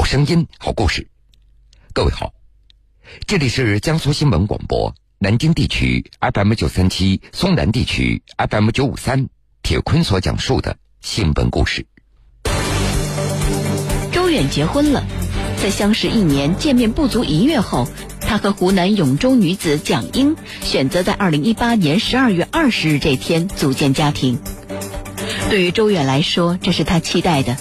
好声音，好故事。各位好，这里是江苏新闻广播南京地区 FM 九三七，松南地区 FM 九五三。铁坤所讲述的新闻故事。周远结婚了，在相识一年、见面不足一月后，他和湖南永州女子蒋英选择在二零一八年十二月二十日这天组建家庭。对于周远来说，这是他期待的。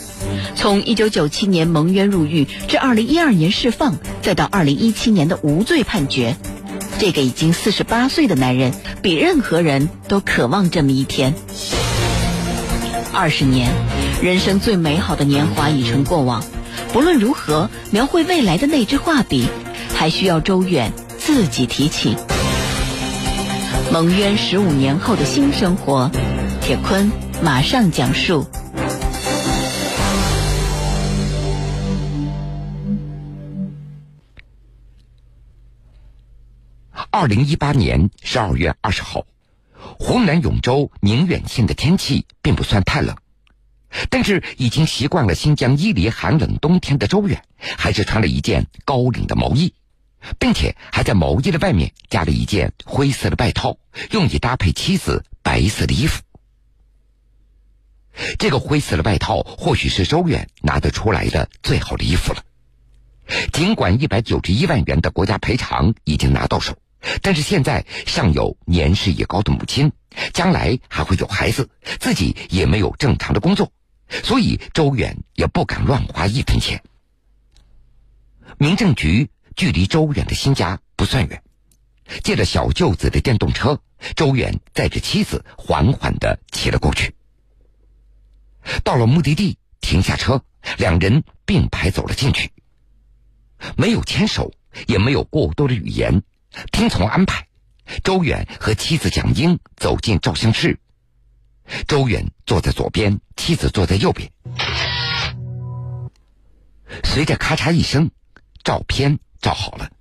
从一九九七年蒙冤入狱至二零一二年释放，再到二零一七年的无罪判决，这个已经四十八岁的男人，比任何人都渴望这么一天。二十年，人生最美好的年华已成过往。不论如何，描绘未来的那支画笔，还需要周远自己提起。蒙冤十五年后的新生活，铁坤马上讲述。二零一八年十二月二十号。湖南永州宁远县的天气并不算太冷，但是已经习惯了新疆伊犁寒冷冬天的周远，还是穿了一件高领的毛衣，并且还在毛衣的外面加了一件灰色的外套，用以搭配妻子白色的衣服。这个灰色的外套或许是周远拿得出来的最好的衣服了，尽管一百九十一万元的国家赔偿已经拿到手。但是现在尚有年事已高的母亲，将来还会有孩子，自己也没有正常的工作，所以周远也不敢乱花一分钱。民政局距离周远的新家不算远，借着小舅子的电动车，周远载着妻子缓缓的骑了过去。到了目的地，停下车，两人并排走了进去，没有牵手，也没有过多的语言。听从安排，周远和妻子蒋英走进照相室。周远坐在左边，妻子坐在右边。随着咔嚓一声，照片照好了。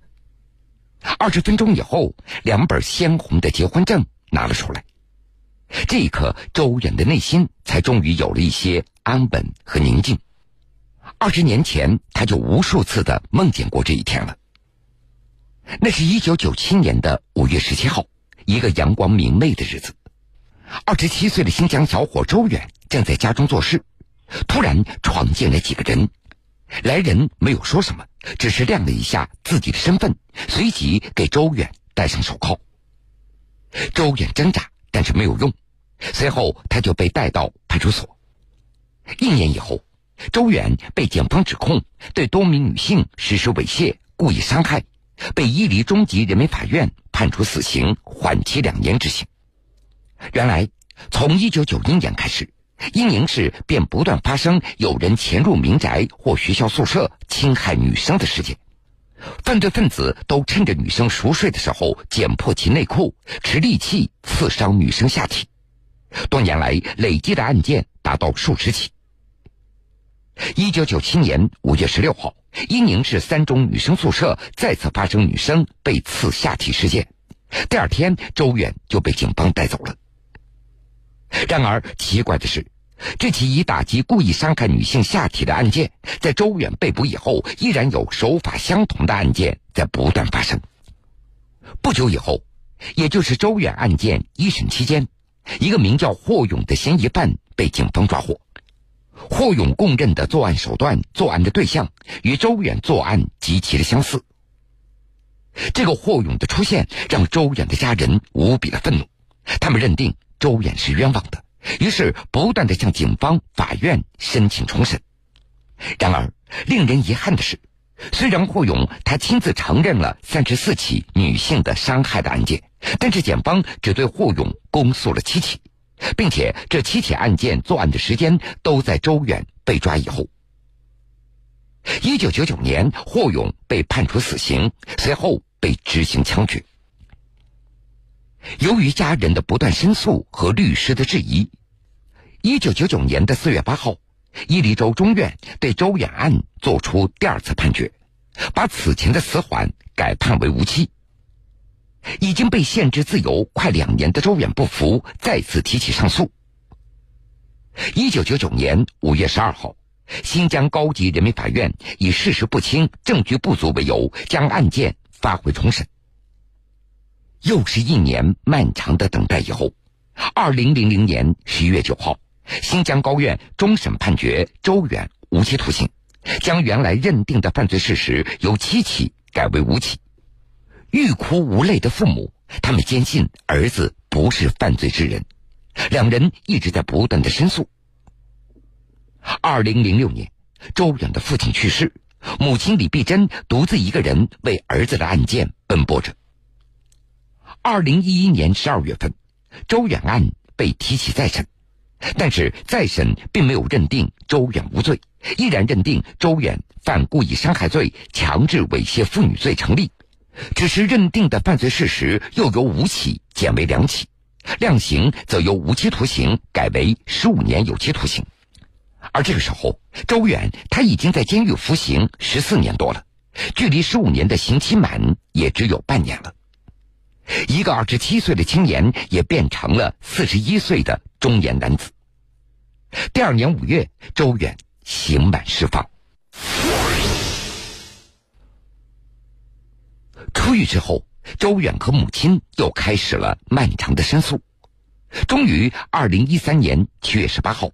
二十分钟以后，两本鲜红的结婚证拿了出来。这一刻，周远的内心才终于有了一些安稳和宁静。二十年前，他就无数次的梦见过这一天了。那是一九九七年的五月十七号，一个阳光明媚的日子。二十七岁的新疆小伙周远正在家中做事，突然闯进来几个人。来人没有说什么，只是亮了一下自己的身份，随即给周远戴上手铐。周远挣扎，但是没有用。随后他就被带到派出所。一年以后，周远被警方指控对多名女性实施猥亵、故意伤害。被伊犁中级人民法院判处死刑，缓期两年执行。原来，从一九九一年开始，伊宁市便不断发生有人潜入民宅或学校宿舍侵害女生的事件。犯罪分子都趁着女生熟睡的时候剪破其内裤，持利器刺伤女生下体。多年来累积的案件达到数十起。一九九七年五月十六号。伊宁市三中女生宿舍再次发生女生被刺下体事件，第二天周远就被警方带走了。然而奇怪的是，这起以打击故意伤害女性下体的案件，在周远被捕以后，依然有手法相同的案件在不断发生。不久以后，也就是周远案件一审期间，一个名叫霍勇的嫌疑犯被警方抓获。霍勇供认的作案手段、作案的对象与周远作案极其的相似。这个霍勇的出现让周远的家人无比的愤怒，他们认定周远是冤枉的，于是不断的向警方、法院申请重审。然而，令人遗憾的是，虽然霍勇他亲自承认了三十四起女性的伤害的案件，但是检方只对霍勇公诉了七起。并且这七起案件作案的时间都在周远被抓以后。一九九九年，霍勇被判处死刑，随后被执行枪决。由于家人的不断申诉和律师的质疑，一九九九年的四月八号，伊犁州中院对周远案作出第二次判决，把此前的死缓改判为无期。已经被限制自由快两年的周远不服，再次提起上诉。一九九九年五月十二号，新疆高级人民法院以事实不清、证据不足为由，将案件发回重审。又是一年漫长的等待以后，二零零零年十一月九号，新疆高院终审判决周远无期徒刑，将原来认定的犯罪事实由七起改为五起。欲哭无泪的父母，他们坚信儿子不是犯罪之人，两人一直在不断的申诉。二零零六年，周远的父亲去世，母亲李碧珍独自一个人为儿子的案件奔波着。二零一一年十二月份，周远案被提起再审，但是再审并没有认定周远无罪，依然认定周远犯故意伤害罪、强制猥亵妇女罪成立，只是认定的犯罪事实又由五起减为两起，量刑则由无期徒刑改为十五年有期徒刑。而这个时候，周远他已经在监狱服刑十四年多了，距离十五年的刑期满也只有半年了。一个二十七岁的青年也变成了四十一岁的中年男子。第二年五月，周远刑满释放。出狱之后，周远和母亲又开始了漫长的申诉。终于，二零一三年七月十八号。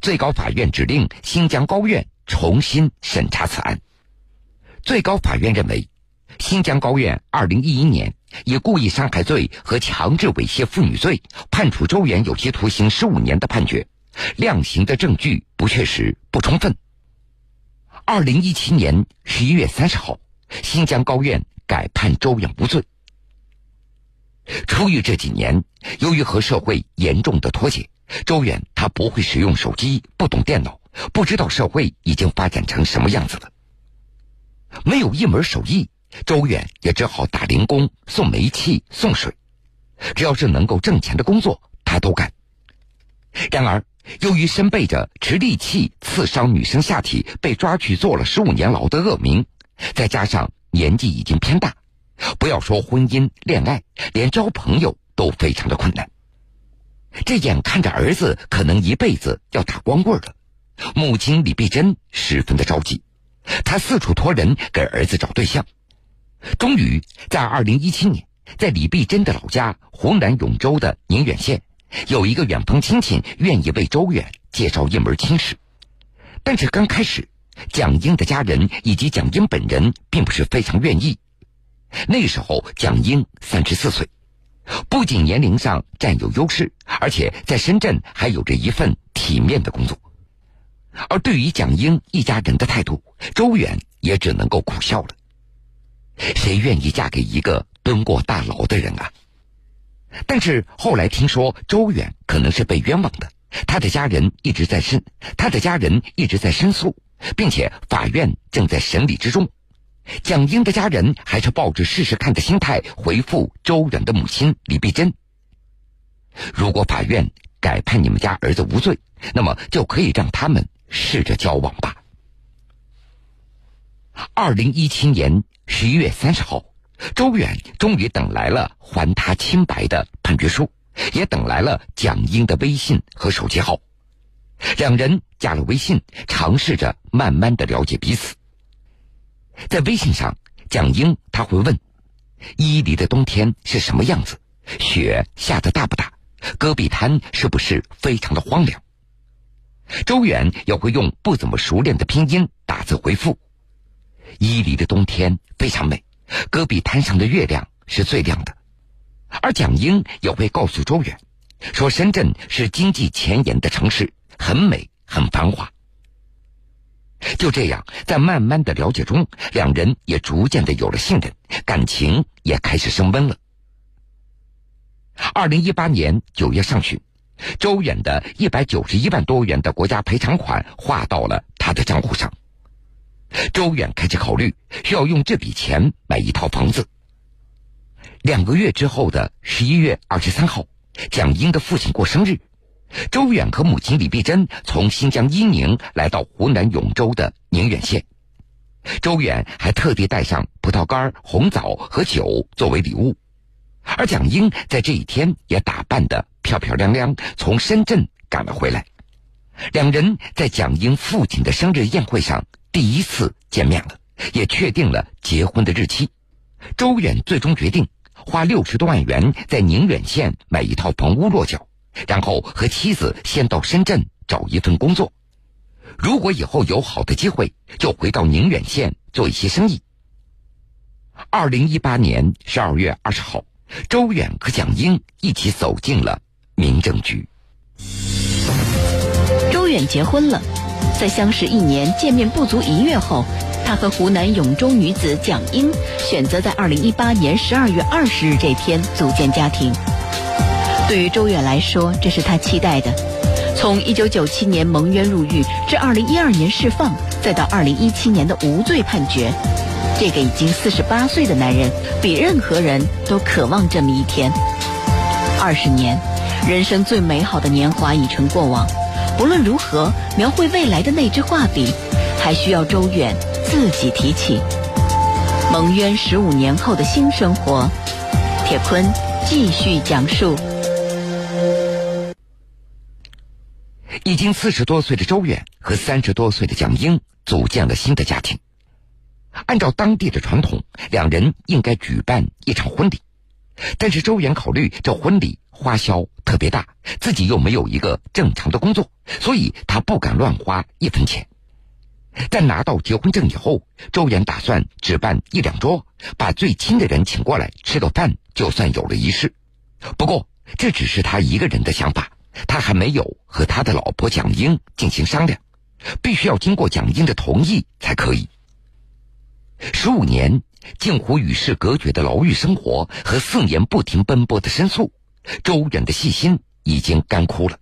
最高法院指令新疆高院重新审查此案。最高法院认为，新疆高院二零一一年以故意伤害罪和强制猥亵妇女罪判处周远有期徒刑十五年的判决，量刑的证据不确实、不充分。二零一七年十一月三十号，新疆高院改判周远无罪。出狱这几年，由于和社会严重的脱节。周远他不会使用手机，不懂电脑，不知道社会已经发展成什么样子了。没有一门手艺，周远也只好打零工、送煤气、送水，只要是能够挣钱的工作，他都干。然而，由于身背着持利器刺伤女生下体被抓去坐了十五年牢的恶名，再加上年纪已经偏大，不要说婚姻、恋爱，连交朋友都非常的困难。这眼看着儿子可能一辈子要打光棍了，母亲李碧珍十分的着急，她四处托人给儿子找对象。终于在二零一七年，在李碧珍的老家湖南永州的宁远县，有一个远房亲戚愿意为周远介绍一门亲事。但是刚开始，蒋英的家人以及蒋英本人并不是非常愿意。那时候蒋英三十四岁。不仅年龄上占有优势，而且在深圳还有着一份体面的工作。而对于蒋英一家人的态度，周远也只能够苦笑了。谁愿意嫁给一个蹲过大牢的人啊？但是后来听说周远可能是被冤枉的，他的家人一直在申，他的家人一直在申诉，并且法院正在审理之中。蒋英的家人还是抱着试试看的心态回复周远的母亲李碧珍：“如果法院改判你们家儿子无罪，那么就可以让他们试着交往吧。”二零一七年十一月三十号，周远终于等来了还他清白的判决书，也等来了蒋英的微信和手机号。两人加了微信，尝试着慢慢的了解彼此。在微信上，蒋英他会问：“伊犁的冬天是什么样子？雪下的大不大？戈壁滩是不是非常的荒凉？”周远也会用不怎么熟练的拼音打字回复：“伊犁的冬天非常美，戈壁滩上的月亮是最亮的。”而蒋英也会告诉周远，说：“深圳是经济前沿的城市，很美，很繁华。”就这样，在慢慢的了解中，两人也逐渐的有了信任，感情也开始升温了。二零一八年九月上旬，周远的一百九十一万多元的国家赔偿款划到了他的账户上。周远开始考虑需要用这笔钱买一套房子。两个月之后的十一月二十三号，蒋英的父亲过生日。周远和母亲李碧珍从新疆伊宁来到湖南永州的宁远县，周远还特地带上葡萄干、红枣和酒作为礼物，而蒋英在这一天也打扮得漂漂亮亮，从深圳赶了回来。两人在蒋英父亲的生日宴会上第一次见面了，也确定了结婚的日期。周远最终决定花六十多万元在宁远县买一套房屋落脚，然后和妻子先到深圳找一份工作。如果以后有好的机会，就回到宁远县做一些生意。二零一八年十二月二十号，周远和蒋英一起走进了民政局。周远结婚了，在相识一年、见面不足一月后，他和湖南永州女子蒋英选择在二零一八年十二月二十日这天组建家庭。对于周远来说，这是他期待的。从一九九七年蒙冤入狱至二零一二年释放，再到二零一七年的无罪判决。这个已经四十八岁的男人，比任何人都渴望这么一天。二十年，人生最美好的年华已成过往。不论如何，描绘未来的那支画笔，还需要周远自己提起。蒙冤十五年后的新生活，铁坤继续讲述。已经四十多岁的周远和三十多岁的蒋英组建了新的家庭。按照当地的传统，两人应该举办一场婚礼，但是周远考虑这婚礼花销特别大，自己又没有一个正常的工作，所以他不敢乱花一分钱。在拿到结婚证以后，周远打算只办一两桌，把最亲的人请过来吃个饭，就算有了仪式。不过这只是他一个人的想法，他还没有和他的老婆蒋英进行商量，必须要经过蒋英的同意才可以。十五年近乎与世隔绝的牢狱生活和四年不停奔波的申诉，周远的细心已经干枯了。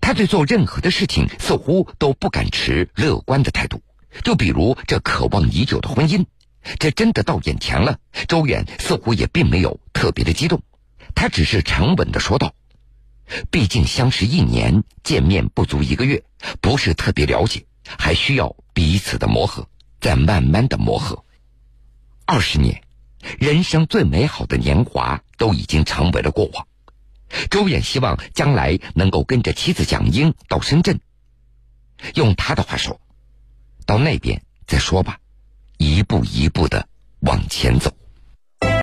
他对做任何的事情似乎都不敢持乐观的态度。就比如这渴望已久的婚姻，这真的到眼前了，周远似乎也并没有特别的激动。他只是沉稳的说道：“毕竟相识一年，见面不足一个月，不是特别了解，还需要彼此的磨合。”再慢慢的磨合，二十年，人生最美好的年华都已经成为了过往。周远希望将来能够跟着妻子蒋英到深圳，用他的话说，到那边再说吧，一步一步的往前走。